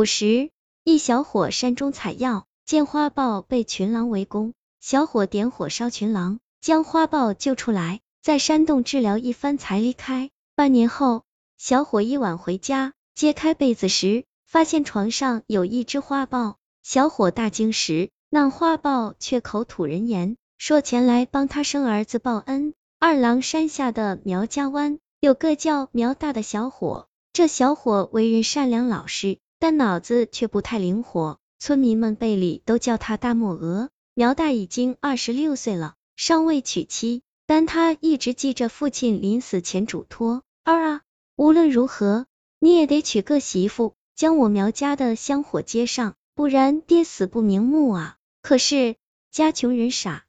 午时，一小伙山中采药，见花豹被群狼围攻，小伙点火烧群狼，将花豹救出来，在山洞治疗一番才离开。半年后，小伙一晚回家，揭开被子时，发现床上有一只花豹。小伙大惊时，那花豹却口吐人言，说前来帮他生儿子报恩。二郎山下的苗家湾有个叫苗大的小伙，这小伙为人善良老实，但脑子却不太灵活，村民们背里都叫他大木鹅。苗大已经二十六岁了，尚未娶妻，但他一直记着父亲临死前嘱托：二啊，无论如何你也得娶个媳妇，将我苗家的香火接上，不然爹死不瞑目啊。可是家穷人傻。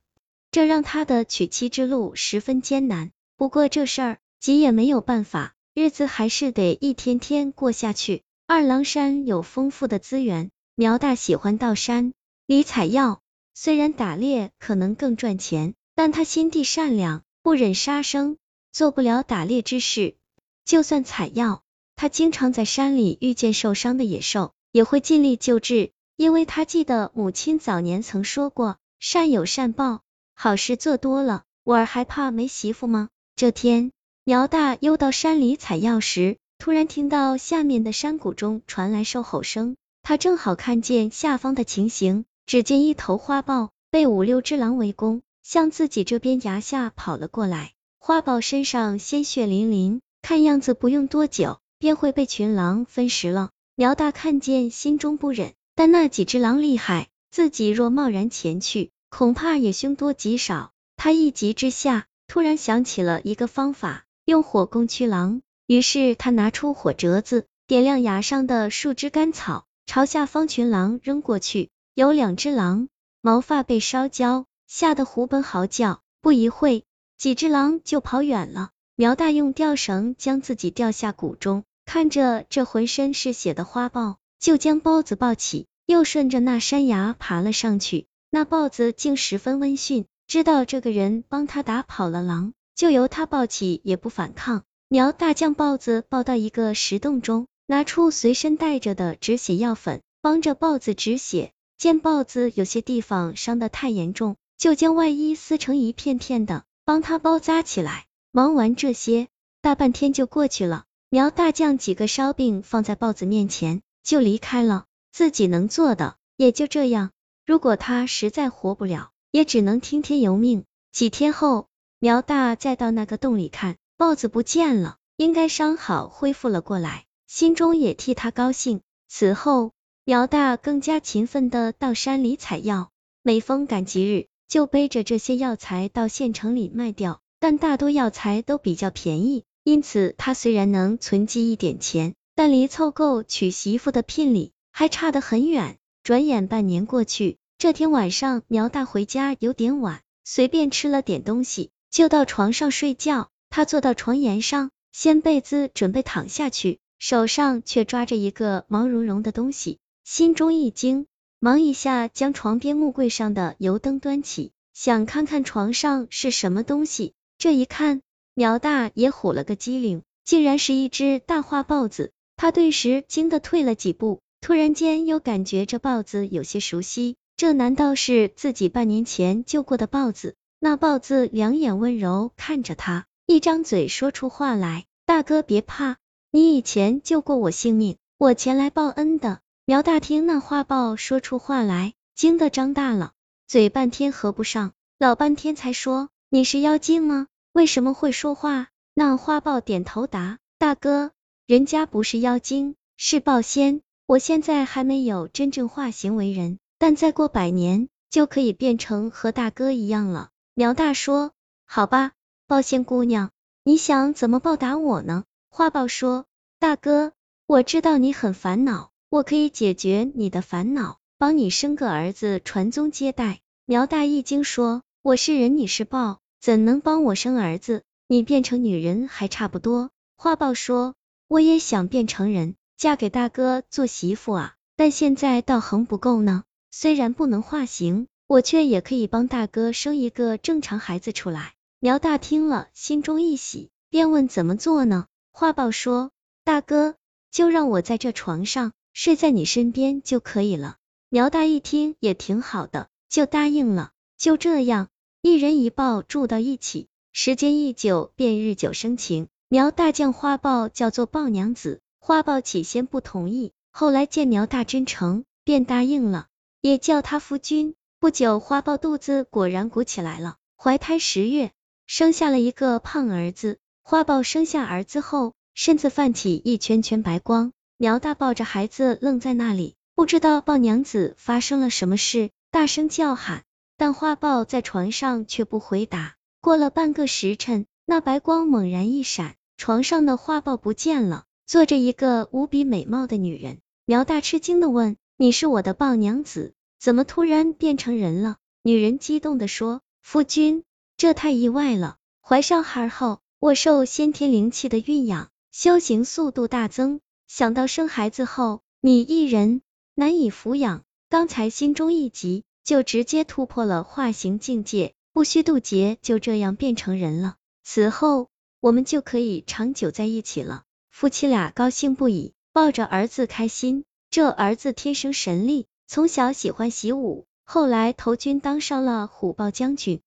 这让他的娶妻之路十分艰难，不过这事儿急也没有办法，日子还是得一天天过下去。二郎山有丰富的资源，苗大喜欢到山里采药，虽然打猎可能更赚钱，但他心地善良，不忍杀生，做不了打猎之事。就算采药，他经常在山里遇见受伤的野兽，也会尽力救治，因为他记得母亲早年曾说过，善有善报。好事做多了，我儿还怕没媳妇吗？这天，苗大又到山里采药时，突然听到下面的山谷中传来兽吼声，他正好看见下方的情形，只见一头花豹被五六只狼围攻，向自己这边崖下跑了过来。花豹身上鲜血淋淋，看样子不用多久便会被群狼分食了。苗大看见，心中不忍，但那几只狼厉害，自己若贸然前去。恐怕也凶多吉少，他一急之下，突然想起了一个方法，用火攻驱狼。于是他拿出火折子，点亮崖上的树枝干草，朝下方群狼扔过去。有两只狼毛发被烧焦，吓得狐奔嚎叫。不一会，几只狼就跑远了。苗大用吊绳将自己吊下谷中，看着这浑身是血的花豹，就将豹子抱起，又顺着那山崖爬了上去。那豹子竟十分温驯，知道这个人帮他打跑了狼，就由他抱起，也不反抗。苗大将豹子抱到一个石洞中，拿出随身带着的止血药粉，帮着豹子止血。见豹子有些地方伤得太严重，就将外衣撕成一片片的，帮他包扎起来。忙完这些，大半天就过去了。苗大将几个烧饼放在豹子面前，就离开了。自己能做的也就这样。如果他实在活不了，也只能听天由命。几天后，苗大再到那个洞里看，豹子不见了，应该伤好恢复了过来，心中也替他高兴。此后，苗大更加勤奋的到山里采药，每逢赶集日，就背着这些药材到县城里卖掉。但大多药材都比较便宜，因此他虽然能存积一点钱，但离凑够娶媳妇的聘礼还差得很远。转眼半年过去，这天晚上苗大回家有点晚，随便吃了点东西，就到床上睡觉。他坐到床沿上，掀被子准备躺下去，手上却抓着一个毛茸茸的东西，心中一惊，忙一下将床边木柜上的油灯端起，想看看床上是什么东西。这一看，苗大也唬了个机灵，竟然是一只大花豹子，他顿时惊得退了几步。突然间又感觉这豹子有些熟悉，这难道是自己半年前救过的豹子？那豹子两眼温柔看着他，一张嘴说出话来：“大哥别怕，你以前救过我性命，我前来报恩的。”苗大听那花豹说出话来，惊得张大了嘴，半天合不上，老半天才说：“你是妖精吗？为什么会说话？”那花豹点头答：“大哥，人家不是妖精，是豹仙。”我现在还没有真正化形为人，但再过百年就可以变成和大哥一样了。苗大说：“好吧，抱仙姑娘，你想怎么报答我呢？”花豹说：“大哥，我知道你很烦恼，我可以解决你的烦恼，帮你生个儿子传宗接代。”苗大一惊说：“我是人，你是豹，怎能帮我生儿子？你变成女人还差不多。”花豹说：“我也想变成人。”嫁给大哥做媳妇啊，但现在倒横不够呢。虽然不能化形，我却也可以帮大哥生一个正常孩子出来。苗大听了，心中一喜，便问怎么做呢？花豹说：大哥，就让我在这床上睡在你身边就可以了。苗大一听也挺好的，就答应了。就这样，一人一豹住到一起，时间一久便日久生情。苗大将花豹叫做豹娘子，花豹起先不同意，后来见苗大真诚，便答应了，也叫他夫君。不久，花豹肚子果然鼓起来了，怀胎十月，生下了一个胖儿子。花豹生下儿子后，身子泛起一圈圈白光。苗大抱着孩子愣在那里，不知道豹娘子发生了什么事，大声叫喊，但花豹在床上却不回答。过了半个时辰，那白光猛然一闪，床上的花豹不见了，坐着一个无比美貌的女人。苗大吃惊的问：“你是我的豹娘子，怎么突然变成人了？”女人激动的说：“夫君，这太意外了！怀上孩后，我受先天灵气的蕴养，修行速度大增。”想到生孩子后你一人难以抚养，刚才心中一急，就直接突破了化形境界，不需渡劫，就这样变成人了。此后我们就可以长久在一起了。夫妻俩高兴不已，抱着儿子开心。这儿子天生神力，从小喜欢习武，后来投军当上了虎豹将军。